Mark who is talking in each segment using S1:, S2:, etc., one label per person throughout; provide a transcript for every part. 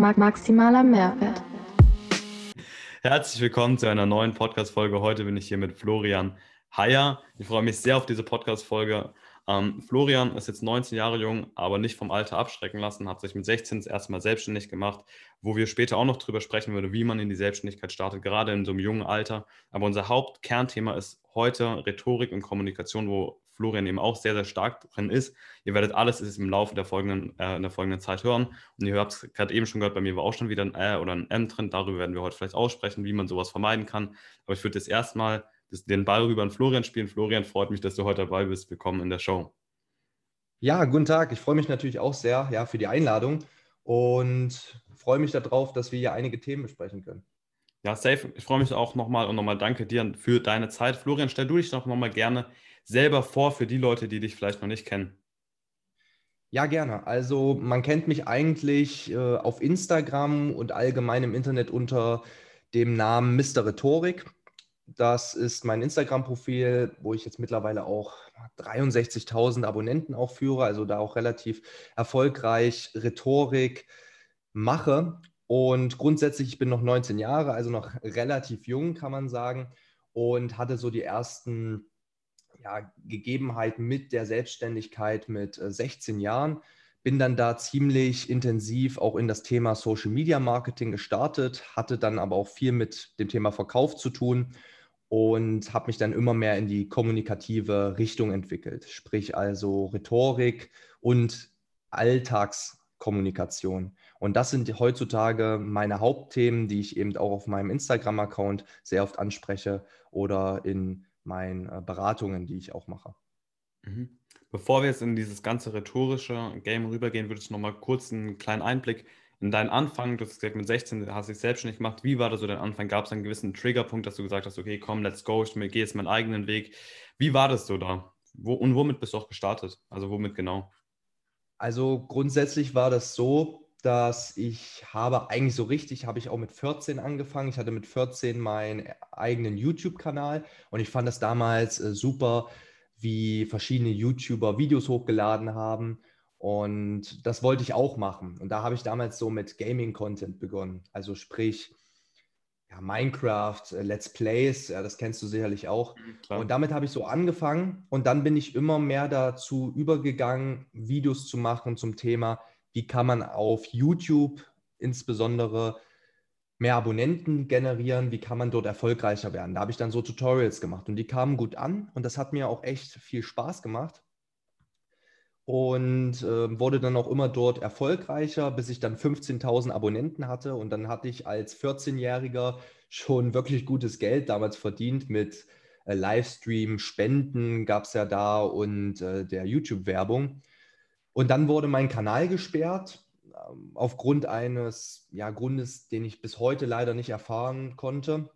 S1: maximaler Mehrwert.
S2: Herzlich willkommen zu einer neuen Podcast-Folge. Heute bin ich hier mit Florian Heyer. Ich freue mich sehr auf diese Podcast-Folge. Ähm, Florian ist jetzt 19 Jahre jung, aber nicht vom Alter abschrecken lassen, hat sich mit 16 das erste Mal selbstständig gemacht, wo wir später auch noch drüber sprechen würden, wie man in die Selbstständigkeit startet, gerade in so einem jungen Alter. Aber unser Hauptkernthema ist heute Rhetorik und Kommunikation, wo Florian eben auch sehr, sehr stark drin ist. Ihr werdet alles im Laufe der folgenden, äh, in der folgenden Zeit hören. Und ihr habt es gerade eben schon gehört, bei mir war auch schon wieder ein Ä oder ein M drin. Darüber werden wir heute vielleicht aussprechen, wie man sowas vermeiden kann. Aber ich würde jetzt erstmal den Ball rüber an Florian spielen. Florian, freut mich, dass du heute dabei bist. Willkommen in der Show.
S3: Ja, guten Tag. Ich freue mich natürlich auch sehr ja, für die Einladung und freue mich darauf, dass wir hier einige Themen besprechen können.
S2: Ja, safe. Ich freue mich auch nochmal und nochmal danke dir für deine Zeit. Florian, stell du dich doch nochmal gerne selber vor für die Leute, die dich vielleicht noch nicht kennen?
S3: Ja, gerne. Also man kennt mich eigentlich äh, auf Instagram und allgemein im Internet unter dem Namen Mr. Rhetorik. Das ist mein Instagram-Profil, wo ich jetzt mittlerweile auch 63.000 Abonnenten auch führe, also da auch relativ erfolgreich Rhetorik mache. Und grundsätzlich, ich bin noch 19 Jahre, also noch relativ jung, kann man sagen, und hatte so die ersten ja, Gegebenheiten mit der Selbstständigkeit mit 16 äh, Jahren. Bin dann da ziemlich intensiv auch in das Thema Social Media Marketing gestartet, hatte dann aber auch viel mit dem Thema Verkauf zu tun und habe mich dann immer mehr in die kommunikative Richtung entwickelt, sprich also Rhetorik und Alltagskommunikation. Und das sind heutzutage meine Hauptthemen, die ich eben auch auf meinem Instagram-Account sehr oft anspreche oder in meinen äh, Beratungen, die ich auch mache.
S2: Mhm. Bevor wir jetzt in dieses ganze rhetorische Game rübergehen, würdest du noch mal kurz einen kleinen Einblick in deinen Anfang, du hast gesagt, mit 16 hast du dich selbstständig gemacht. Wie war da so dein Anfang? Gab es einen gewissen Triggerpunkt, dass du gesagt hast, okay, komm, let's go, ich gehe jetzt meinen eigenen Weg. Wie war das so da? Wo, und womit bist du auch gestartet? Also womit genau?
S3: Also grundsätzlich war das so, dass ich habe eigentlich so richtig, habe ich auch mit 14 angefangen. Ich hatte mit 14 meinen eigenen YouTube-Kanal und ich fand das damals äh, super, wie verschiedene YouTuber Videos hochgeladen haben. Und das wollte ich auch machen. Und da habe ich damals so mit Gaming-Content begonnen. Also sprich, ja, Minecraft, äh, Let's Plays, ja, das kennst du sicherlich auch. Klar. Und damit habe ich so angefangen und dann bin ich immer mehr dazu übergegangen, Videos zu machen zum Thema wie kann man auf YouTube insbesondere mehr Abonnenten generieren, wie kann man dort erfolgreicher werden. Da habe ich dann so Tutorials gemacht und die kamen gut an und das hat mir auch echt viel Spaß gemacht und äh, wurde dann auch immer dort erfolgreicher, bis ich dann 15.000 Abonnenten hatte und dann hatte ich als 14-Jähriger schon wirklich gutes Geld damals verdient mit äh, Livestream, Spenden gab es ja da und äh, der YouTube-Werbung. Und dann wurde mein Kanal gesperrt ähm, aufgrund eines ja, Grundes, den ich bis heute leider nicht erfahren konnte.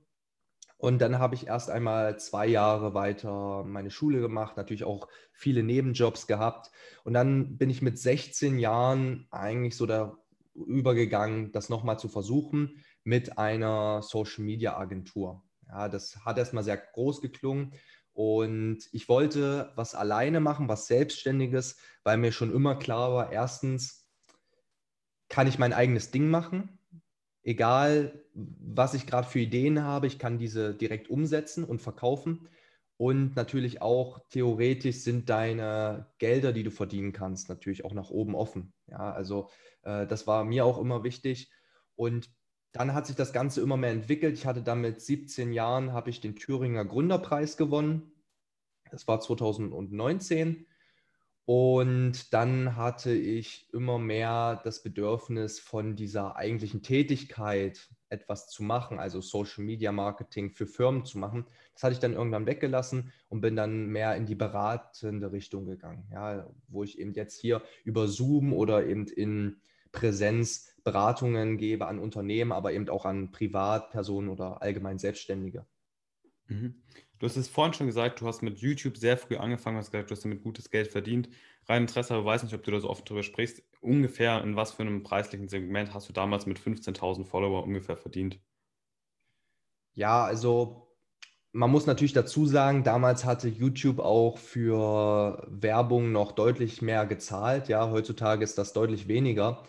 S3: Und dann habe ich erst einmal zwei Jahre weiter meine Schule gemacht, natürlich auch viele Nebenjobs gehabt. Und dann bin ich mit 16 Jahren eigentlich so da übergegangen, das nochmal zu versuchen mit einer Social Media Agentur. Ja, das hat erstmal sehr groß geklungen. Und ich wollte was alleine machen, was Selbstständiges, weil mir schon immer klar war, erstens kann ich mein eigenes Ding machen, egal was ich gerade für Ideen habe, ich kann diese direkt umsetzen und verkaufen. Und natürlich auch theoretisch sind deine Gelder, die du verdienen kannst, natürlich auch nach oben offen. Ja, also äh, das war mir auch immer wichtig. Und dann hat sich das Ganze immer mehr entwickelt. Ich hatte dann mit 17 Jahren, habe ich den Thüringer Gründerpreis gewonnen. Das war 2019. Und dann hatte ich immer mehr das Bedürfnis von dieser eigentlichen Tätigkeit etwas zu machen, also Social Media Marketing für Firmen zu machen. Das hatte ich dann irgendwann weggelassen und bin dann mehr in die beratende Richtung gegangen, ja, wo ich eben jetzt hier über Zoom oder eben in Präsenz Beratungen gebe an Unternehmen, aber eben auch an Privatpersonen oder allgemein Selbstständige.
S2: Mhm. Du hast es vorhin schon gesagt, du hast mit YouTube sehr früh angefangen, hast gesagt, du hast damit gutes Geld verdient. Rein Interesse, aber weiß nicht, ob du da so oft drüber sprichst. Ungefähr in was für einem preislichen Segment hast du damals mit 15.000 Follower ungefähr verdient?
S3: Ja, also man muss natürlich dazu sagen, damals hatte YouTube auch für Werbung noch deutlich mehr gezahlt. Ja, heutzutage ist das deutlich weniger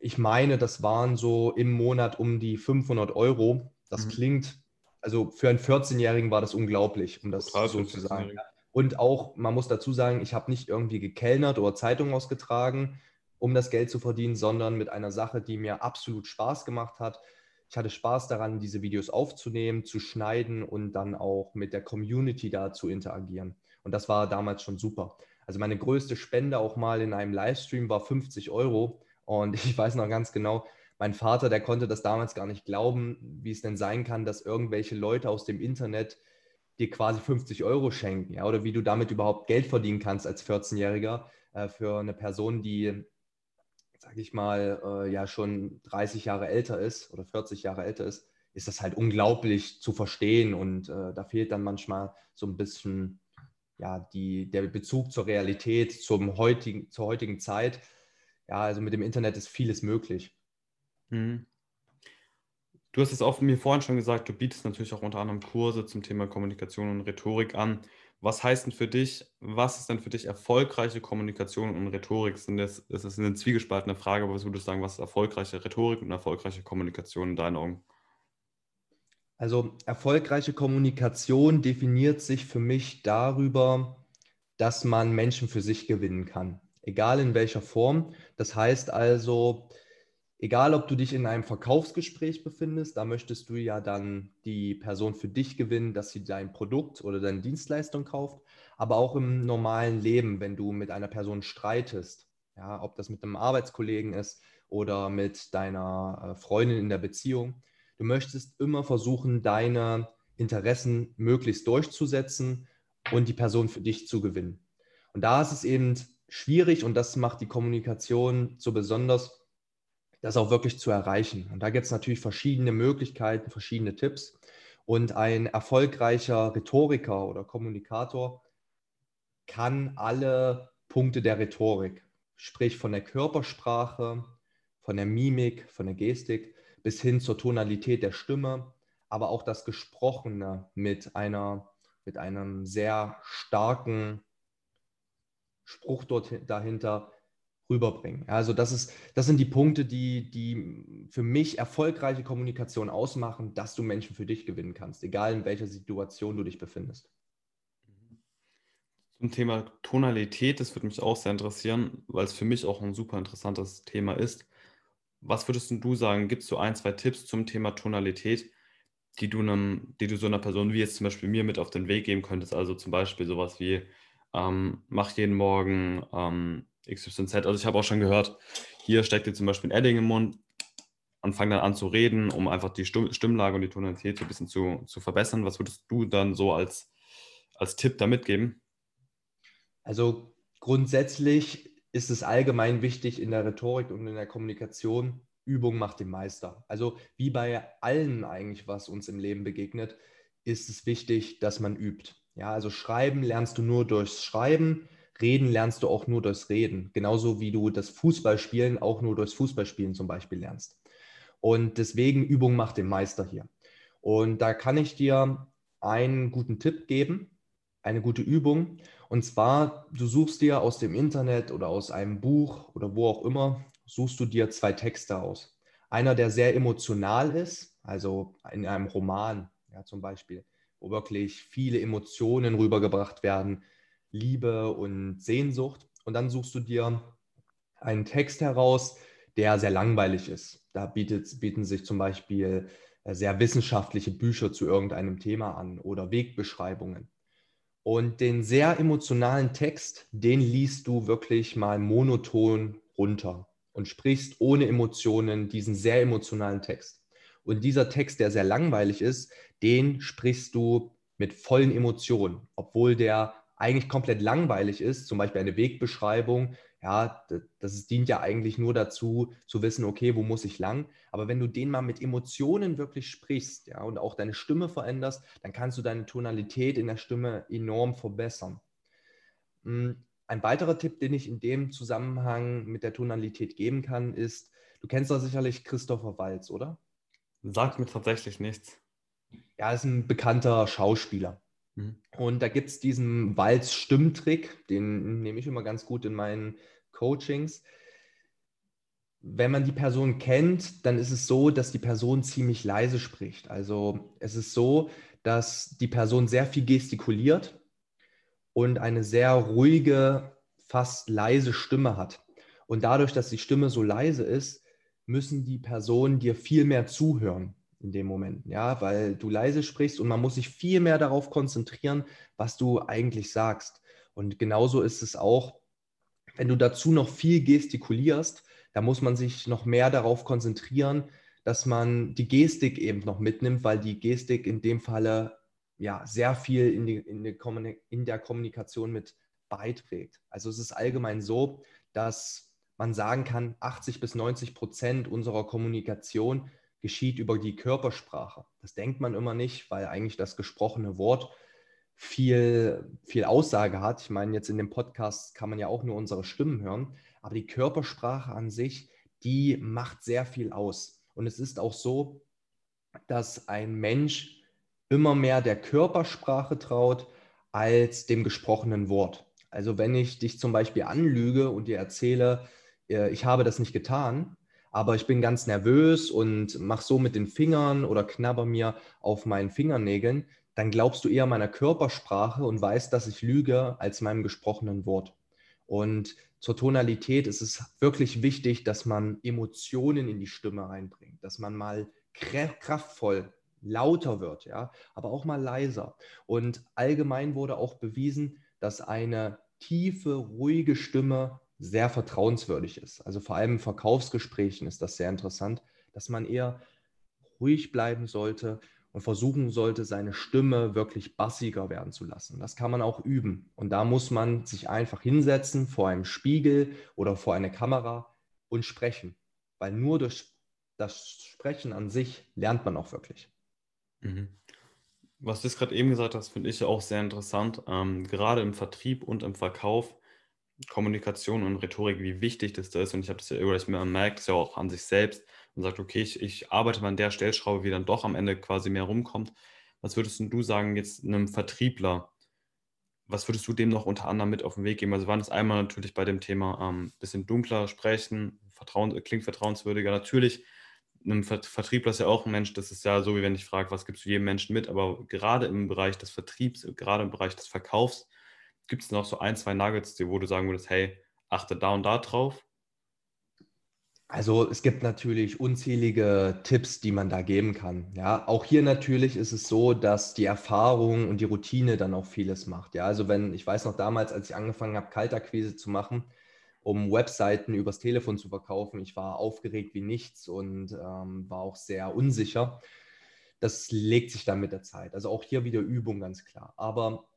S3: ich meine, das waren so im Monat um die 500 Euro. Das mhm. klingt, also für einen 14-Jährigen war das unglaublich, um das Total so zu sagen. Und auch, man muss dazu sagen, ich habe nicht irgendwie gekellnert oder Zeitungen ausgetragen, um das Geld zu verdienen, sondern mit einer Sache, die mir absolut Spaß gemacht hat. Ich hatte Spaß daran, diese Videos aufzunehmen, zu schneiden und dann auch mit der Community da zu interagieren. Und das war damals schon super. Also meine größte Spende auch mal in einem Livestream war 50 Euro. Und ich weiß noch ganz genau, mein Vater, der konnte das damals gar nicht glauben, wie es denn sein kann, dass irgendwelche Leute aus dem Internet dir quasi 50 Euro schenken, ja, oder wie du damit überhaupt Geld verdienen kannst als 14-Jähriger äh, für eine Person, die, sag ich mal, äh, ja schon 30 Jahre älter ist oder 40 Jahre älter ist, ist das halt unglaublich zu verstehen und äh, da fehlt dann manchmal so ein bisschen ja, die, der Bezug zur Realität, zum heutigen, zur heutigen Zeit ja, also mit dem Internet ist vieles möglich. Mhm.
S2: Du hast es auch mir vorhin schon gesagt, du bietest natürlich auch unter anderem Kurse zum Thema Kommunikation und Rhetorik an. Was heißt denn für dich, was ist denn für dich erfolgreiche Kommunikation und Rhetorik? Das, ist eine zwiegespaltene Frage, aber was würdest du sagen, was ist erfolgreiche Rhetorik und erfolgreiche Kommunikation in deinen Augen?
S3: Also erfolgreiche Kommunikation definiert sich für mich darüber, dass man Menschen für sich gewinnen kann egal in welcher Form. Das heißt also, egal ob du dich in einem Verkaufsgespräch befindest, da möchtest du ja dann die Person für dich gewinnen, dass sie dein Produkt oder deine Dienstleistung kauft, aber auch im normalen Leben, wenn du mit einer Person streitest, ja, ob das mit einem Arbeitskollegen ist oder mit deiner äh, Freundin in der Beziehung, du möchtest immer versuchen, deine Interessen möglichst durchzusetzen und die Person für dich zu gewinnen. Und da ist es eben schwierig und das macht die Kommunikation so besonders, das auch wirklich zu erreichen. Und da gibt es natürlich verschiedene Möglichkeiten, verschiedene Tipps. Und ein erfolgreicher Rhetoriker oder Kommunikator kann alle Punkte der Rhetorik, sprich von der Körpersprache, von der Mimik, von der Gestik bis hin zur Tonalität der Stimme, aber auch das Gesprochene mit einer mit einem sehr starken Spruch dort dahinter rüberbringen. Also das, ist, das sind die Punkte, die, die für mich erfolgreiche Kommunikation ausmachen, dass du Menschen für dich gewinnen kannst, egal in welcher Situation du dich befindest.
S2: Zum Thema Tonalität, das würde mich auch sehr interessieren, weil es für mich auch ein super interessantes Thema ist. Was würdest du sagen? Gibst du ein, zwei Tipps zum Thema Tonalität, die du, einem, die du so einer Person wie jetzt zum Beispiel mir mit auf den Weg geben könntest? Also zum Beispiel sowas wie, ähm, mach jeden Morgen ähm, XYZ. Also ich habe auch schon gehört, hier steckt dir zum Beispiel ein Edding im Mund und fang dann an zu reden, um einfach die Stimmlage und die Tonalität so ein bisschen zu, zu verbessern. Was würdest du dann so als, als Tipp da mitgeben?
S3: Also grundsätzlich ist es allgemein wichtig in der Rhetorik und in der Kommunikation, Übung macht den Meister. Also wie bei allen eigentlich, was uns im Leben begegnet, ist es wichtig, dass man übt. Ja, also schreiben lernst du nur durchs Schreiben, reden lernst du auch nur durchs Reden. Genauso wie du das Fußballspielen auch nur durchs Fußballspielen zum Beispiel lernst. Und deswegen Übung macht den Meister hier. Und da kann ich dir einen guten Tipp geben, eine gute Übung. Und zwar, du suchst dir aus dem Internet oder aus einem Buch oder wo auch immer, suchst du dir zwei Texte aus. Einer, der sehr emotional ist, also in einem Roman, ja, zum Beispiel wo wirklich viele Emotionen rübergebracht werden, Liebe und Sehnsucht. Und dann suchst du dir einen Text heraus, der sehr langweilig ist. Da bietet, bieten sich zum Beispiel äh, sehr wissenschaftliche Bücher zu irgendeinem Thema an oder Wegbeschreibungen. Und den sehr emotionalen Text, den liest du wirklich mal monoton runter und sprichst ohne Emotionen diesen sehr emotionalen Text. Und dieser Text, der sehr langweilig ist, den sprichst du mit vollen Emotionen, obwohl der eigentlich komplett langweilig ist, zum Beispiel eine Wegbeschreibung, ja, das, das dient ja eigentlich nur dazu, zu wissen, okay, wo muss ich lang? Aber wenn du den mal mit Emotionen wirklich sprichst, ja, und auch deine Stimme veränderst, dann kannst du deine Tonalität in der Stimme enorm verbessern. Hm, ein weiterer Tipp, den ich in dem Zusammenhang mit der Tonalität geben kann, ist, du kennst doch sicherlich Christopher Walz, oder?
S2: Sagt mir tatsächlich nichts.
S3: Ja, ist ein bekannter Schauspieler. Mhm. Und da gibt es diesen Walz-Stimmtrick, den nehme ich immer ganz gut in meinen Coachings. wenn man die Person kennt, dann ist es so, dass die Person ziemlich leise spricht. Also es ist so, dass die Person sehr viel gestikuliert und eine sehr ruhige, fast leise Stimme hat. Und dadurch, dass die Stimme so leise ist, müssen die Personen dir viel mehr zuhören in dem Moment, ja, weil du leise sprichst und man muss sich viel mehr darauf konzentrieren, was du eigentlich sagst. Und genauso ist es auch, wenn du dazu noch viel gestikulierst, da muss man sich noch mehr darauf konzentrieren, dass man die Gestik eben noch mitnimmt, weil die Gestik in dem Falle ja sehr viel in, die, in, die in der Kommunikation mit beiträgt. Also es ist allgemein so, dass man sagen kann, 80 bis 90 Prozent unserer Kommunikation geschieht über die Körpersprache. Das denkt man immer nicht, weil eigentlich das gesprochene Wort viel, viel Aussage hat. Ich meine, jetzt in dem Podcast kann man ja auch nur unsere Stimmen hören, aber die Körpersprache an sich, die macht sehr viel aus. Und es ist auch so, dass ein Mensch immer mehr der Körpersprache traut als dem gesprochenen Wort. Also wenn ich dich zum Beispiel anlüge und dir erzähle, äh, ich habe das nicht getan, aber ich bin ganz nervös und mache so mit den Fingern oder knabber mir auf meinen Fingernägeln, dann glaubst du eher meiner Körpersprache und weißt, dass ich lüge, als meinem gesprochenen Wort. Und zur Tonalität ist es wirklich wichtig, dass man Emotionen in die Stimme reinbringt, dass man mal kraftvoll lauter wird, ja, aber auch mal leiser. Und allgemein wurde auch bewiesen, dass eine tiefe, ruhige Stimme sehr vertrauenswürdig ist. Also vor allem in Verkaufsgesprächen ist das sehr interessant, dass man eher ruhig bleiben sollte und versuchen sollte, seine Stimme wirklich bassiger werden zu lassen. Das kann man auch üben. Und da muss man sich einfach hinsetzen vor einem Spiegel oder vor einer Kamera und sprechen. Weil nur durch das Sprechen an sich lernt man auch wirklich.
S2: Mhm. Was du gerade eben gesagt hast, finde ich auch sehr interessant. Ähm, gerade im Vertrieb und im Verkauf Kommunikation und Rhetorik, wie wichtig das da ist. Und ich habe das ja, oder ich merke es ja auch an sich selbst und sagt, okay, ich, ich arbeite mal an der Stellschraube, wie dann doch am Ende quasi mehr rumkommt. Was würdest du sagen jetzt einem Vertriebler? Was würdest du dem noch unter anderem mit auf den Weg geben? Also waren es einmal natürlich bei dem Thema ein ähm, bisschen dunkler sprechen, Vertrauen, klingt vertrauenswürdiger. Natürlich, ein Vertriebler ist ja auch ein Mensch, das ist ja so, wie wenn ich frage, was gibst du jedem Menschen mit, aber gerade im Bereich des Vertriebs, gerade im Bereich des Verkaufs, Gibt es noch so ein, zwei Nuggets, wo du sagen würdest, hey, achte da und da drauf?
S3: Also es gibt natürlich unzählige Tipps, die man da geben kann. Ja, auch hier natürlich ist es so, dass die Erfahrung und die Routine dann auch vieles macht. Ja, also wenn ich weiß noch damals, als ich angefangen habe, Kaltakquise zu machen, um Webseiten übers Telefon zu verkaufen, ich war aufgeregt wie nichts und ähm, war auch sehr unsicher. Das legt sich dann mit der Zeit. Also auch hier wieder Übung ganz klar. Aber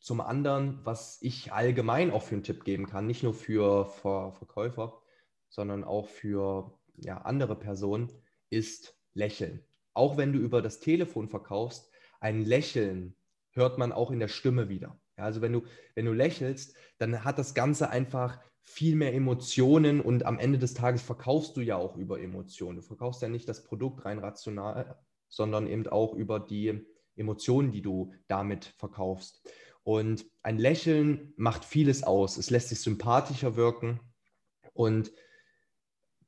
S3: zum anderen, was ich allgemein auch für einen Tipp geben kann, nicht nur für Ver Verkäufer, sondern auch für ja, andere Personen, ist Lächeln. Auch wenn du über das Telefon verkaufst, ein Lächeln hört man auch in der Stimme wieder. Ja, also wenn du, wenn du lächelst, dann hat das Ganze einfach viel mehr Emotionen und am Ende des Tages verkaufst du ja auch über Emotionen. Du verkaufst ja nicht das Produkt rein rational, sondern eben auch über die Emotionen, die du damit verkaufst. Und ein Lächeln macht vieles aus. Es lässt sich sympathischer wirken und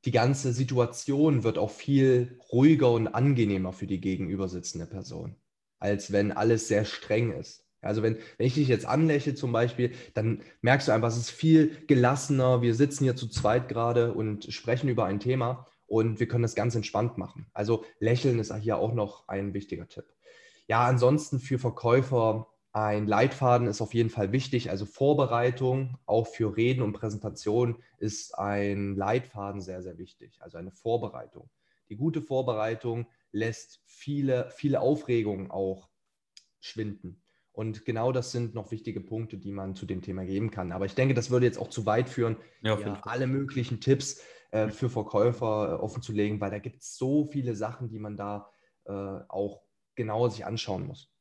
S3: die ganze Situation wird auch viel ruhiger und angenehmer für die gegenübersitzende Person, als wenn alles sehr streng ist. Also wenn, wenn ich dich jetzt anlächle zum Beispiel, dann merkst du einfach, es ist viel gelassener. Wir sitzen hier zu zweit gerade und sprechen über ein Thema und wir können das ganz entspannt machen. Also Lächeln ist hier auch noch ein wichtiger Tipp. Ja, ansonsten für Verkäufer ein Leitfaden ist auf jeden Fall wichtig, also Vorbereitung, auch für Reden und Präsentation ist ein Leitfaden sehr, sehr wichtig, also eine Vorbereitung. Die gute Vorbereitung lässt viele, viele Aufregungen auch schwinden. Und genau das sind noch wichtige Punkte, die man zu dem Thema geben kann. Aber ich denke, das würde jetzt auch zu weit führen, ja, ja, alle möglichen Tipps äh, für Verkäufer äh, offenzulegen, weil da gibt es so viele Sachen, die man da äh, auch genauer sich anschauen muss.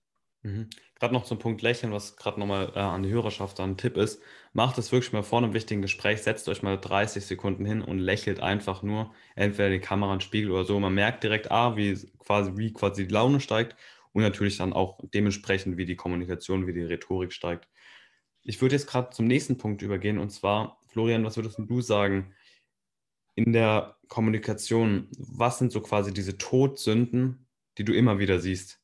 S2: Mhm. Gerade noch zum Punkt Lächeln, was gerade nochmal äh, an die Hörerschaft ein Tipp ist. Macht es wirklich mal vor einem wichtigen Gespräch, setzt euch mal 30 Sekunden hin und lächelt einfach nur, entweder die Kamera, einen Spiegel oder so. Man merkt direkt, ah, wie quasi, wie quasi die Laune steigt und natürlich dann auch dementsprechend, wie die Kommunikation, wie die Rhetorik steigt. Ich würde jetzt gerade zum nächsten Punkt übergehen und zwar, Florian, was würdest du sagen? in der Kommunikation, was sind so quasi diese Todsünden, die du immer wieder siehst?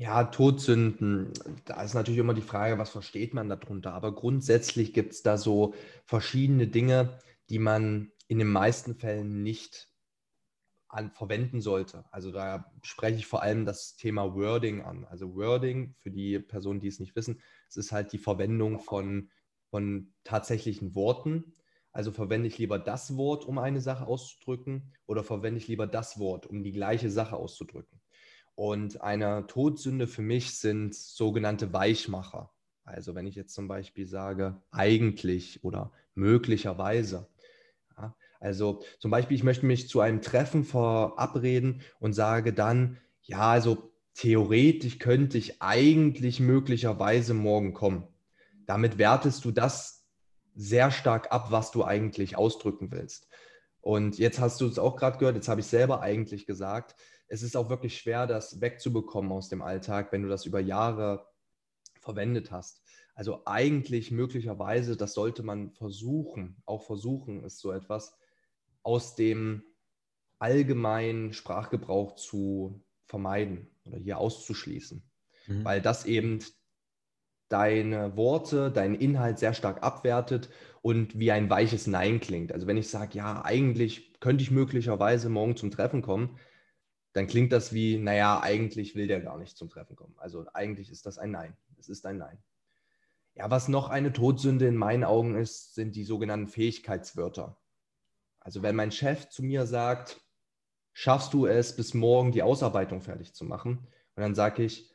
S3: Ja, Todsünden, da ist natürlich immer die Frage, was versteht man darunter? Aber grundsätzlich gibt es da so verschiedene Dinge, die man in den meisten Fällen nicht an, verwenden sollte. Also da spreche ich vor allem das Thema Wording an. Also Wording, für die Personen, die es nicht wissen, es ist halt die Verwendung von, von tatsächlichen Worten. Also verwende ich lieber das Wort, um eine Sache auszudrücken, oder verwende ich lieber das Wort, um die gleiche Sache auszudrücken. Und eine Todsünde für mich sind sogenannte Weichmacher. Also wenn ich jetzt zum Beispiel sage, eigentlich oder möglicherweise. Ja, also zum Beispiel, ich möchte mich zu einem Treffen verabreden und sage dann, ja, also theoretisch könnte ich eigentlich möglicherweise morgen kommen. Damit wertest du das sehr stark ab, was du eigentlich ausdrücken willst. Und jetzt hast du es auch gerade gehört, jetzt habe ich selber eigentlich gesagt, es ist auch wirklich schwer, das wegzubekommen aus dem Alltag, wenn du das über Jahre verwendet hast. Also eigentlich möglicherweise, das sollte man versuchen, auch versuchen ist so etwas, aus dem allgemeinen Sprachgebrauch zu vermeiden oder hier auszuschließen, mhm. weil das eben deine Worte, deinen Inhalt sehr stark abwertet und wie ein weiches Nein klingt. Also wenn ich sage, ja, eigentlich könnte ich möglicherweise morgen zum Treffen kommen, dann klingt das wie, naja, eigentlich will der gar nicht zum Treffen kommen. Also eigentlich ist das ein Nein. Es ist ein Nein. Ja, was noch eine Todsünde in meinen Augen ist, sind die sogenannten Fähigkeitswörter. Also wenn mein Chef zu mir sagt, schaffst du es, bis morgen die Ausarbeitung fertig zu machen? Und dann sage ich,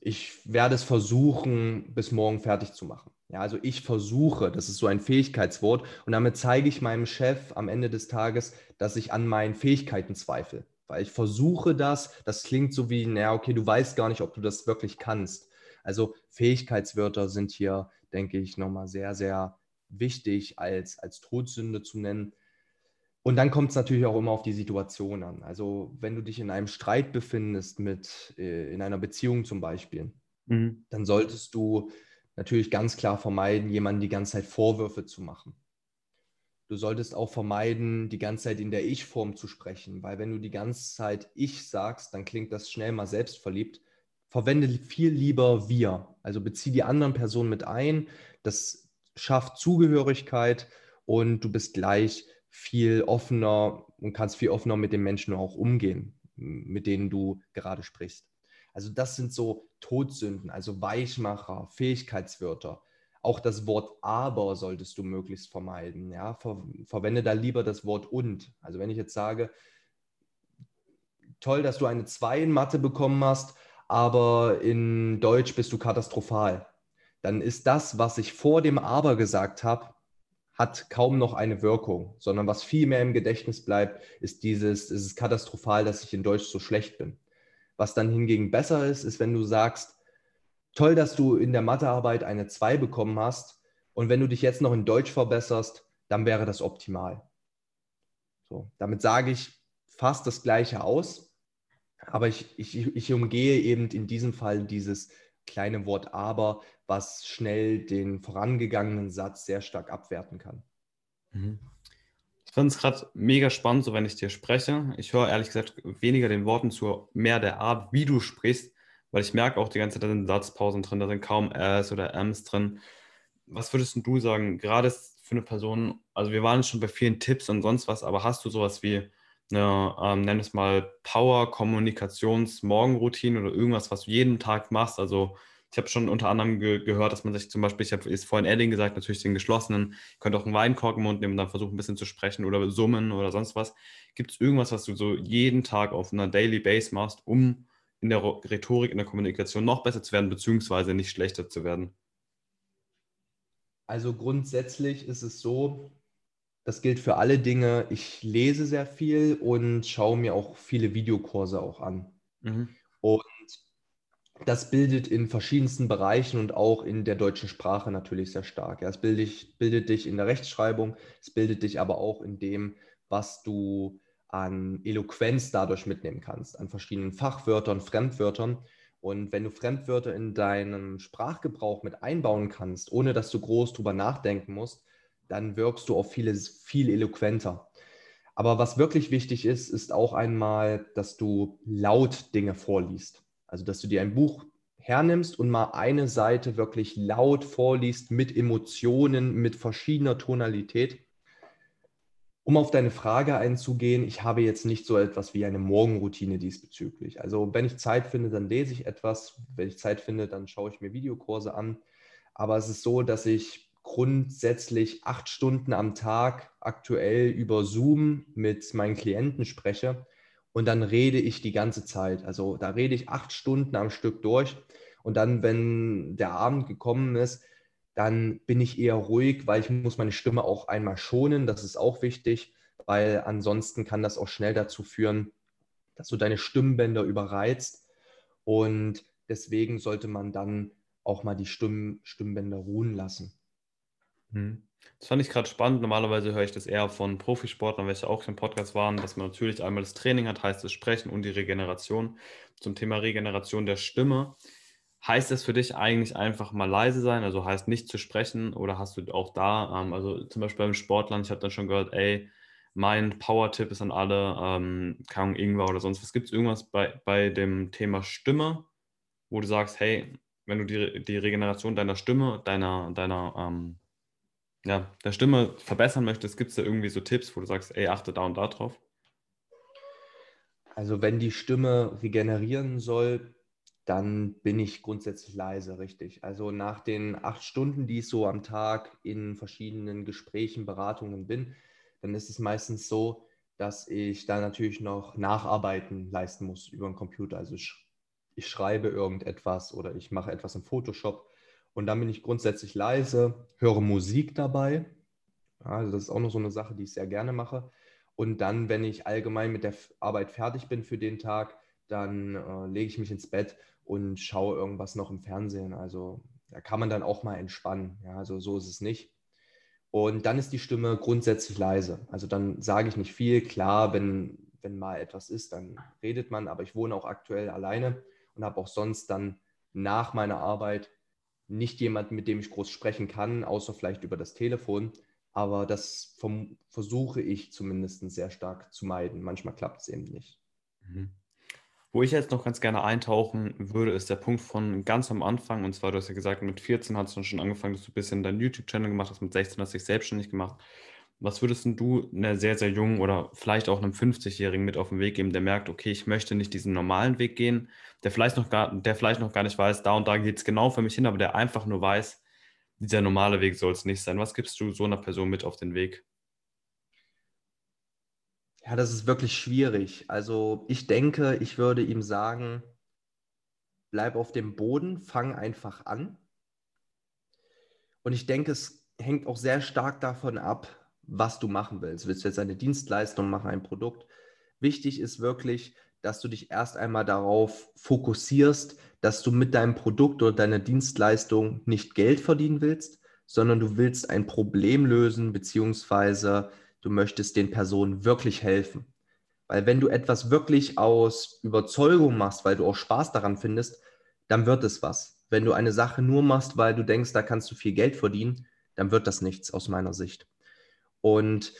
S3: ich werde es versuchen, bis morgen fertig zu machen. Ja, also ich versuche, das ist so ein Fähigkeitswort und damit zeige ich meinem Chef am Ende des Tages, dass ich an meinen Fähigkeiten zweifle. Weil ich versuche das, das klingt so wie, naja, okay, du weißt gar nicht, ob du das wirklich kannst. Also Fähigkeitswörter sind hier, denke ich, nochmal sehr, sehr wichtig als, als Todsünde zu nennen. Und dann kommt es natürlich auch immer auf die Situation an. Also wenn du dich in einem Streit befindest mit, äh, in einer Beziehung zum Beispiel, mhm. dann solltest du natürlich ganz klar vermeiden, jemanden die ganze Zeit Vorwürfe zu machen. Du solltest auch vermeiden, die ganze Zeit in der Ich-Form zu sprechen, weil wenn du die ganze Zeit Ich sagst, dann klingt das schnell mal selbstverliebt. Verwende viel lieber wir. Also bezieh die anderen Personen mit ein. Das schafft Zugehörigkeit und du bist gleich viel offener und kannst viel offener mit den Menschen auch umgehen, mit denen du gerade sprichst. Also das sind so Todsünden, also Weichmacher, Fähigkeitswörter. Auch das Wort aber solltest du möglichst vermeiden. Ja? Ver verwende da lieber das Wort und. Also wenn ich jetzt sage, toll, dass du eine 2 in Mathe bekommen hast, aber in Deutsch bist du katastrophal. Dann ist das, was ich vor dem aber gesagt habe, hat kaum noch eine Wirkung, sondern was viel mehr im Gedächtnis bleibt, ist dieses, es ist katastrophal, dass ich in Deutsch so schlecht bin. Was dann hingegen besser ist, ist, wenn du sagst, toll, dass du in der Mathearbeit eine 2 bekommen hast und wenn du dich jetzt noch in Deutsch verbesserst, dann wäre das optimal. So, damit sage ich fast das Gleiche aus, aber ich, ich, ich umgehe eben in diesem Fall dieses kleine Wort aber, was schnell den vorangegangenen Satz sehr stark abwerten kann.
S2: Mhm. Ich finde es gerade mega spannend, so wenn ich dir spreche. Ich höre ehrlich gesagt weniger den Worten zu, mehr der Art, wie du sprichst, weil ich merke auch die ganze Zeit, da sind Satzpausen drin, da sind kaum S oder Ms drin. Was würdest du sagen, gerade für eine Person, also wir waren schon bei vielen Tipps und sonst was, aber hast du sowas wie eine, ähm, nenn es mal Power-Kommunikations-Morgenroutine oder irgendwas, was du jeden Tag machst? Also ich habe schon unter anderem ge gehört, dass man sich zum Beispiel, ich habe es vorhin Edding gesagt, natürlich den geschlossenen, ihr könnt auch einen Weinkork im Mund nehmen und dann versuchen, ein bisschen zu sprechen oder summen oder sonst was. Gibt es irgendwas, was du so jeden Tag auf einer Daily Base machst, um in der Rhetorik, in der Kommunikation noch besser zu werden, beziehungsweise nicht schlechter zu werden?
S3: Also grundsätzlich ist es so, das gilt für alle Dinge. Ich lese sehr viel und schaue mir auch viele Videokurse auch an. Mhm. Und das bildet in verschiedensten Bereichen und auch in der deutschen Sprache natürlich sehr stark. Ja, es bildet, bildet dich in der Rechtschreibung, es bildet dich aber auch in dem, was du an Eloquenz dadurch mitnehmen kannst, an verschiedenen Fachwörtern, Fremdwörtern. Und wenn du Fremdwörter in deinem Sprachgebrauch mit einbauen kannst, ohne dass du groß drüber nachdenken musst, dann wirkst du auch vieles viel eloquenter. Aber was wirklich wichtig ist, ist auch einmal, dass du laut Dinge vorliest. Also, dass du dir ein Buch hernimmst und mal eine Seite wirklich laut vorliest mit Emotionen, mit verschiedener Tonalität. Um auf deine Frage einzugehen, ich habe jetzt nicht so etwas wie eine Morgenroutine diesbezüglich. Also wenn ich Zeit finde, dann lese ich etwas. Wenn ich Zeit finde, dann schaue ich mir Videokurse an. Aber es ist so, dass ich grundsätzlich acht Stunden am Tag aktuell über Zoom mit meinen Klienten spreche und dann rede ich die ganze Zeit. Also da rede ich acht Stunden am Stück durch und dann, wenn der Abend gekommen ist, dann bin ich eher ruhig, weil ich muss meine Stimme auch einmal schonen. Das ist auch wichtig, weil ansonsten kann das auch schnell dazu führen, dass du deine Stimmbänder überreizt und deswegen sollte man dann auch mal die Stimm Stimmbänder ruhen lassen.
S2: Mhm. Das fand ich gerade spannend. Normalerweise höre ich das eher von Profisportlern, welche auch im Podcast waren, dass man natürlich einmal das Training hat, heißt das Sprechen und die Regeneration. Zum Thema Regeneration der Stimme. Heißt es für dich eigentlich einfach mal leise sein, also heißt nicht zu sprechen oder hast du auch da, ähm, also zum Beispiel beim Sportlern, ich habe dann schon gehört, ey, mein Power-Tipp ist an alle, ähm, Kang Ingwer oder sonst was. Gibt es irgendwas bei, bei dem Thema Stimme, wo du sagst, hey, wenn du die, die Regeneration deiner Stimme, deiner, deiner ähm, ja, der Stimme verbessern möchtest, gibt es da irgendwie so Tipps, wo du sagst, ey, achte da und da drauf?
S3: Also wenn die Stimme regenerieren soll, dann bin ich grundsätzlich leise, richtig. Also nach den acht Stunden, die ich so am Tag in verschiedenen Gesprächen, Beratungen bin, dann ist es meistens so, dass ich da natürlich noch Nacharbeiten leisten muss über den Computer. Also ich, ich schreibe irgendetwas oder ich mache etwas im Photoshop und dann bin ich grundsätzlich leise, höre Musik dabei. Also das ist auch noch so eine Sache, die ich sehr gerne mache. Und dann, wenn ich allgemein mit der Arbeit fertig bin für den Tag, dann äh, lege ich mich ins Bett und schaue irgendwas noch im Fernsehen. Also da kann man dann auch mal entspannen. Ja, also so ist es nicht. Und dann ist die Stimme grundsätzlich leise. Also dann sage ich nicht viel. Klar, wenn, wenn mal etwas ist, dann redet man. Aber ich wohne auch aktuell alleine und habe auch sonst dann nach meiner Arbeit nicht jemand, mit dem ich groß sprechen kann, außer vielleicht über das Telefon. Aber das vom, versuche ich zumindest sehr stark zu meiden. Manchmal klappt es eben nicht.
S2: Mhm. Wo ich jetzt noch ganz gerne eintauchen würde, ist der Punkt von ganz am Anfang. Und zwar, du hast ja gesagt, mit 14 hast du schon angefangen, dass du ein bisschen deinen YouTube-Channel gemacht hast, mit 16 hast du dich selbstständig gemacht. Was würdest du einer sehr, sehr jungen oder vielleicht auch einem 50-Jährigen mit auf den Weg geben, der merkt, okay, ich möchte nicht diesen normalen Weg gehen, der vielleicht noch gar, der vielleicht noch gar nicht weiß, da und da geht es genau für mich hin, aber der einfach nur weiß, dieser normale Weg soll es nicht sein. Was gibst du so einer Person mit auf den Weg?
S3: Ja, das ist wirklich schwierig. Also ich denke, ich würde ihm sagen, bleib auf dem Boden, fang einfach an. Und ich denke, es hängt auch sehr stark davon ab, was du machen willst. Willst du jetzt eine Dienstleistung machen, ein Produkt? Wichtig ist wirklich, dass du dich erst einmal darauf fokussierst, dass du mit deinem Produkt oder deiner Dienstleistung nicht Geld verdienen willst, sondern du willst ein Problem lösen, beziehungsweise du möchtest den Personen wirklich helfen. Weil wenn du etwas wirklich aus Überzeugung machst, weil du auch Spaß daran findest, dann wird es was. Wenn du eine Sache nur machst, weil du denkst, da kannst du viel Geld verdienen, dann wird das nichts aus meiner Sicht. Und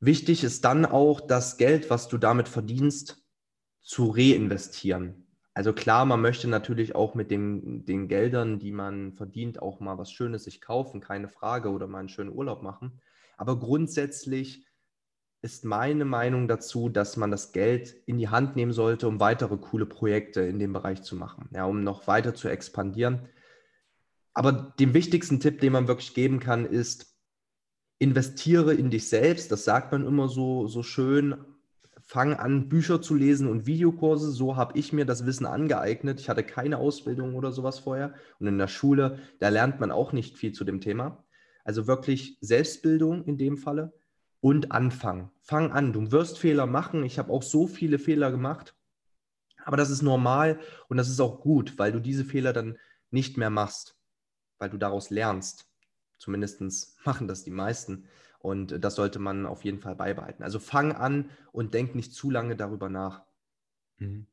S3: wichtig ist dann auch, das Geld, was du damit verdienst, zu reinvestieren. Also klar, man möchte natürlich auch mit den, den Geldern, die man verdient, auch mal was Schönes sich kaufen, keine Frage, oder mal einen schönen Urlaub machen. Aber grundsätzlich ist meine Meinung dazu, dass man das Geld in die Hand nehmen sollte, um weitere coole Projekte in dem Bereich zu machen, ja, um noch weiter zu expandieren. Aber den wichtigsten Tipp, den man wirklich geben kann, ist, investiere in dich selbst, das sagt man immer so, so schön. Fang an, Bücher zu lesen und Videokurse. So habe ich mir das Wissen angeeignet. Ich hatte keine Ausbildung oder sowas vorher. Und in der Schule, da lernt man auch nicht viel zu dem Thema. Also wirklich Selbstbildung in dem Falle und anfangen. Fang an. Du wirst Fehler machen. Ich habe auch so viele Fehler gemacht. Aber das ist normal und das ist auch gut, weil du diese Fehler dann nicht mehr machst, weil du daraus lernst. Zumindest machen das die meisten. Und das sollte man auf jeden Fall beibehalten. Also fang an und denk nicht zu lange darüber nach.
S2: Mhm.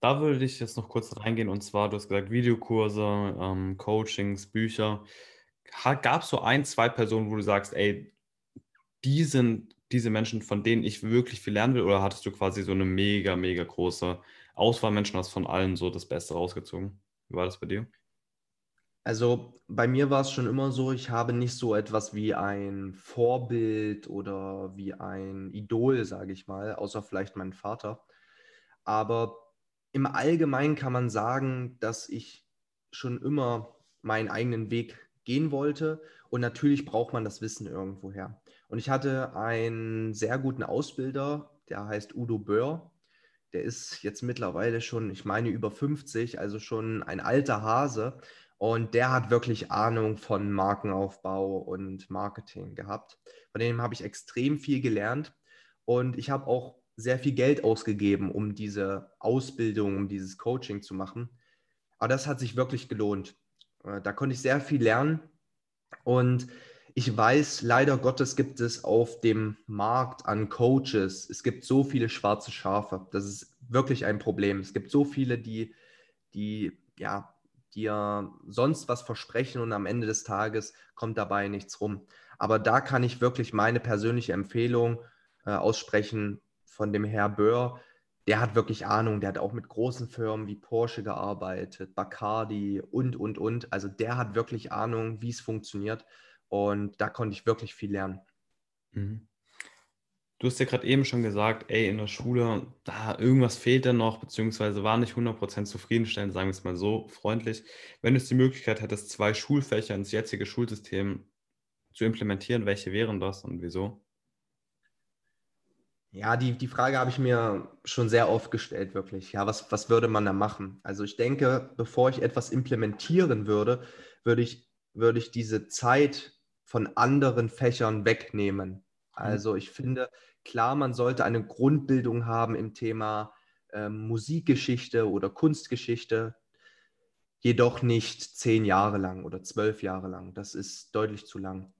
S2: Da würde ich jetzt noch kurz reingehen. Und zwar, du hast gesagt, Videokurse, ähm, Coachings, Bücher. Gab es so ein, zwei Personen, wo du sagst, ey, die sind diese Menschen, von denen ich wirklich viel lernen will? Oder hattest du quasi so eine mega, mega große Auswahl Menschen, hast von allen so das Beste rausgezogen? Wie war das bei dir?
S3: Also bei mir war es schon immer so, ich habe nicht so etwas wie ein Vorbild oder wie ein Idol, sage ich mal, außer vielleicht mein Vater. Aber im Allgemeinen kann man sagen, dass ich schon immer meinen eigenen Weg gehen wollte. Und natürlich braucht man das Wissen irgendwoher. Und ich hatte einen sehr guten Ausbilder, der heißt Udo Böhr. Der ist jetzt mittlerweile schon, ich meine, über 50, also schon ein alter Hase. Und der hat wirklich Ahnung von Markenaufbau und Marketing gehabt. Von dem habe ich extrem viel gelernt. Und ich habe auch sehr viel Geld ausgegeben, um diese Ausbildung, um dieses Coaching zu machen. Aber das hat sich wirklich gelohnt. Äh, da konnte ich sehr viel lernen. Und ich weiß, leider Gottes gibt es auf dem Markt an Coaches, es gibt so viele schwarze Schafe. Das ist wirklich ein Problem. Es gibt so viele, die, die ja, dir sonst was versprechen und am Ende des Tages kommt dabei nichts rum. Aber da kann ich wirklich meine persönliche Empfehlung äh, aussprechen von dem Herr Böhr. Der hat wirklich Ahnung, der hat auch mit großen Firmen wie Porsche gearbeitet, Bacardi und, und, und. Also der hat wirklich Ahnung, wie es funktioniert. Und da konnte ich wirklich viel lernen.
S2: Mhm. Du hast ja gerade eben schon gesagt, ey, in der Schule, da irgendwas fehlt da noch, beziehungsweise war nicht 100% zufriedenstellend, sagen wir es mal so freundlich. Wenn du es die Möglichkeit hättest, zwei Schulfächer ins jetzige Schulsystem zu implementieren, welche wären das und wieso?
S3: Ja, die, die Frage habe ich mir schon sehr oft gestellt, wirklich. Ja, was, was würde man da machen? Also ich denke, bevor ich etwas implementieren würde, würde ich, würde ich diese Zeit von anderen Fächern wegnehmen. Mhm. Also ich finde, klar, man sollte eine Grundbildung haben im Thema äh, Musikgeschichte oder Kunstgeschichte, jedoch nicht zehn Jahre lang oder zwölf Jahre lang. Das ist deutlich zu lang.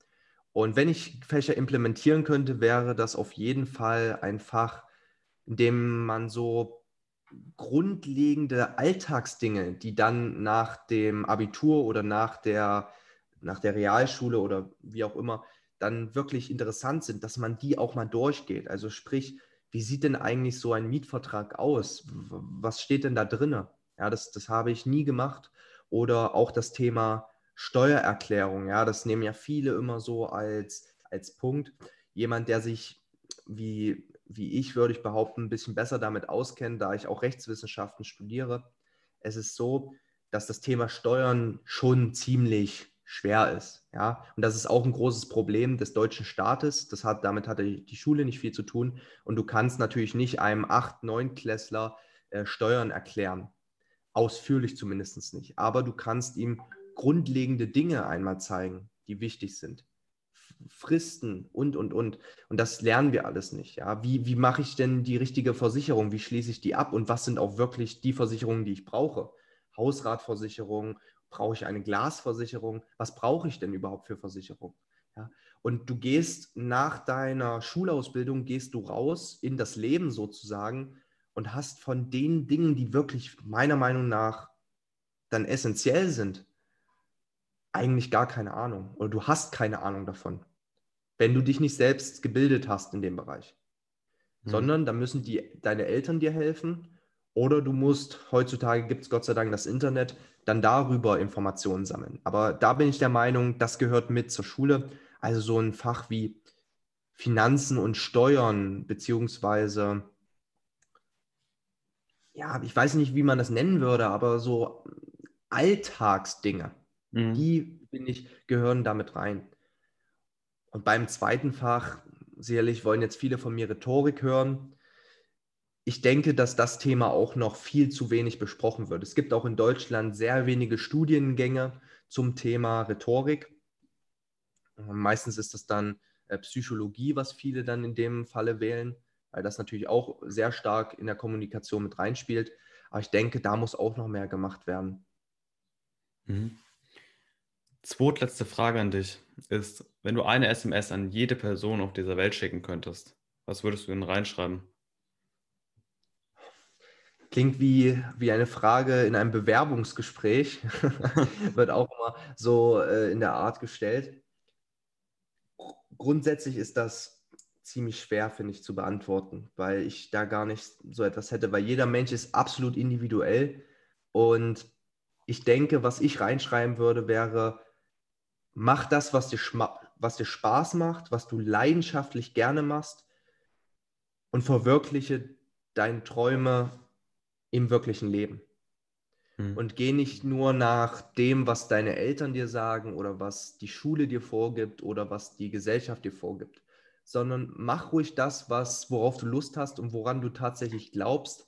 S3: Und wenn ich Fächer implementieren könnte, wäre das auf jeden Fall ein Fach, in dem man so grundlegende Alltagsdinge, die dann nach dem Abitur oder nach der nach der Realschule oder wie auch immer, dann wirklich interessant sind, dass man die auch mal durchgeht. Also sprich, wie sieht denn eigentlich so ein Mietvertrag aus? Was steht denn da drin? Ja, das, das habe ich nie gemacht. Oder auch das Thema Steuererklärung. Ja, das nehmen ja viele immer so als, als Punkt. Jemand, der sich wie, wie ich, würde ich behaupten, ein bisschen besser damit auskennt, da ich auch Rechtswissenschaften studiere. Es ist so, dass das Thema Steuern schon ziemlich schwer ist. Ja? Und das ist auch ein großes Problem des deutschen Staates. Das hat, damit hat die Schule nicht viel zu tun. Und du kannst natürlich nicht einem 8-, 9-Klässler äh, Steuern erklären. Ausführlich zumindest nicht. Aber du kannst ihm grundlegende Dinge einmal zeigen, die wichtig sind. Fristen und, und, und. Und das lernen wir alles nicht. Ja? Wie, wie mache ich denn die richtige Versicherung? Wie schließe ich die ab? Und was sind auch wirklich die Versicherungen, die ich brauche? Hausratversicherung Brauche ich eine Glasversicherung? Was brauche ich denn überhaupt für Versicherung? Ja? Und du gehst nach deiner Schulausbildung, gehst du raus in das Leben sozusagen und hast von den Dingen, die wirklich meiner Meinung nach dann essentiell sind, eigentlich gar keine Ahnung. Oder du hast keine Ahnung davon, wenn du dich nicht selbst gebildet hast in dem Bereich. Mhm. Sondern da müssen die, deine Eltern dir helfen oder du musst, heutzutage gibt es Gott sei Dank das Internet, dann darüber Informationen sammeln. Aber da bin ich der Meinung, das gehört mit zur Schule. Also so ein Fach wie Finanzen und Steuern, beziehungsweise, ja, ich weiß nicht, wie man das nennen würde, aber so Alltagsdinge, mhm. die, finde ich, gehören damit rein. Und beim zweiten Fach, sicherlich wollen jetzt viele von mir Rhetorik hören ich denke, dass das Thema auch noch viel zu wenig besprochen wird. Es gibt auch in Deutschland sehr wenige Studiengänge zum Thema Rhetorik. Meistens ist das dann äh, Psychologie, was viele dann in dem Falle wählen, weil das natürlich auch sehr stark in der Kommunikation mit reinspielt. Aber ich denke, da muss auch noch mehr gemacht werden.
S2: Mhm. Zweitletzte Frage an dich ist, wenn du eine SMS an jede Person auf dieser Welt schicken könntest, was würdest du denn reinschreiben?
S3: klingt wie, wie eine Frage in einem Bewerbungsgespräch. Wird auch immer so äh, in der Art gestellt. Grundsätzlich ist das ziemlich schwer, finde ich, zu beantworten, weil ich da gar nicht so etwas hätte, weil jeder Mensch ist absolut individuell. Und ich denke, was ich reinschreiben würde, wäre, mach das, was dir, was dir Spaß macht, was du leidenschaftlich gerne machst und verwirkliche deine Träume im wirklichen Leben. Hm. Und geh nicht nur nach dem, was deine Eltern dir sagen oder was die Schule dir vorgibt oder was die Gesellschaft dir vorgibt, sondern mach ruhig das, was, worauf du Lust hast und woran du tatsächlich glaubst.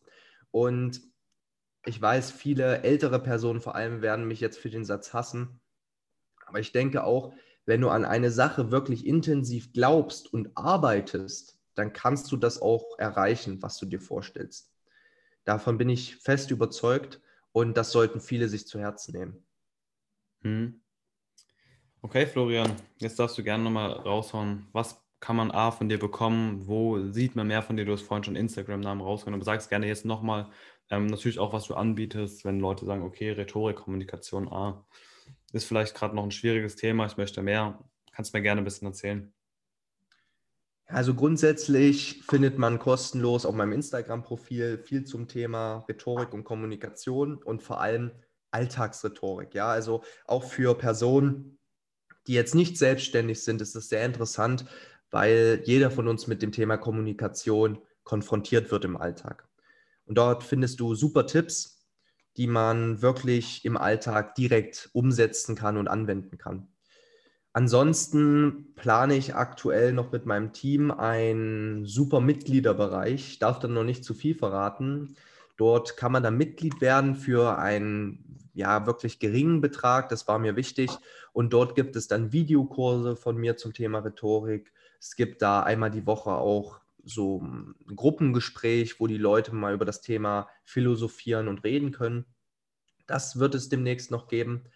S3: Und ich weiß, viele ältere Personen vor allem werden mich jetzt für den Satz hassen. Aber ich denke auch, wenn du an eine Sache wirklich intensiv glaubst und arbeitest, dann kannst du das auch erreichen, was du dir vorstellst. Davon bin ich fest überzeugt und das sollten viele sich zu Herzen nehmen.
S2: Hm. Okay, Florian, jetzt darfst du gerne nochmal raushauen. Was kann man A von dir bekommen? Wo sieht man mehr von dir? Du hast vorhin schon Instagram-Namen rausgenommen. Sag es gerne jetzt nochmal. Ähm, natürlich auch, was du anbietest, wenn Leute sagen, okay, Rhetorik, Kommunikation A ist vielleicht gerade noch ein schwieriges Thema, ich möchte mehr. Kannst du mir gerne ein bisschen erzählen.
S3: Also grundsätzlich findet man kostenlos auf meinem Instagram-Profil viel zum Thema Rhetorik und Kommunikation und vor allem Alltagsrhetorik. Ja, also auch für Personen, die jetzt nicht selbstständig sind, ist es sehr interessant, weil jeder von uns mit dem Thema Kommunikation konfrontiert wird im Alltag. Und dort findest du super Tipps, die man wirklich im Alltag direkt umsetzen kann und anwenden kann. Ansonsten plane ich aktuell noch mit meinem Team einen super Mitgliederbereich. Ich darf dann noch nicht zu viel verraten. Dort kann man dann Mitglied werden für einen ja wirklich geringen Betrag. Das war mir wichtig. Und dort gibt es dann Videokurse von mir zum Thema Rhetorik. Es gibt da einmal die Woche auch so ein Gruppengespräch, wo die Leute mal über das Thema philosophieren und reden können. Das wird es demnächst noch geben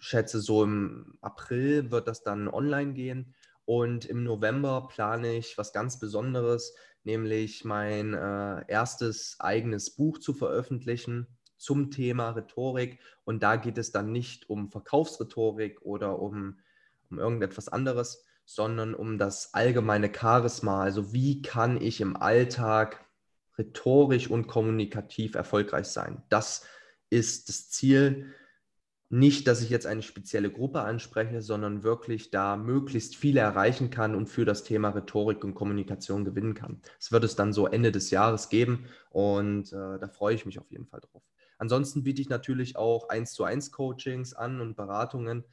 S3: schätze, so im April wird das dann online gehen. Und im November plane ich was ganz Besonderes, nämlich mein äh, erstes eigenes Buch zu veröffentlichen zum Thema Rhetorik. Und da geht es dann nicht um Verkaufsrhetorik oder um, um irgendetwas anderes, sondern um das allgemeine Charisma. Also wie kann ich im Alltag rhetorisch und kommunikativ erfolgreich sein? Das ist das Ziel nicht, dass ich jetzt eine spezielle Gruppe anspreche, sondern wirklich da möglichst viele erreichen kann und für das Thema Rhetorik und Kommunikation gewinnen kann. Es wird es dann so Ende des Jahres geben und äh, da freue ich mich auf jeden Fall drauf. Ansonsten biete ich natürlich auch eins zu eins Coachings an und Beratungen,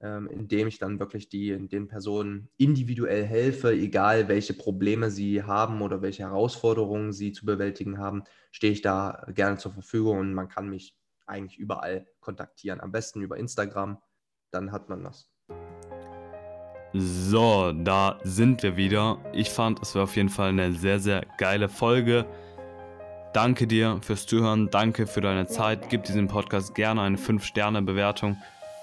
S3: ähm, indem ich dann wirklich die, den Personen individuell helfe, egal welche Probleme sie haben oder welche Herausforderungen sie zu bewältigen haben, stehe ich da gerne zur Verfügung und man kann mich eigentlich überall kontaktieren. Am besten über Instagram, dann hat man das.
S2: So, da sind wir wieder. Ich fand, es war auf jeden Fall eine sehr, sehr geile Folge. Danke dir fürs Zuhören, danke für deine Zeit. Gib diesem Podcast gerne eine 5-Sterne-Bewertung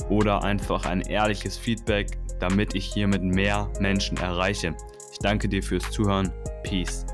S2: oder einfach ein ehrliches Feedback, damit ich hiermit mehr Menschen erreiche. Ich danke dir fürs Zuhören. Peace.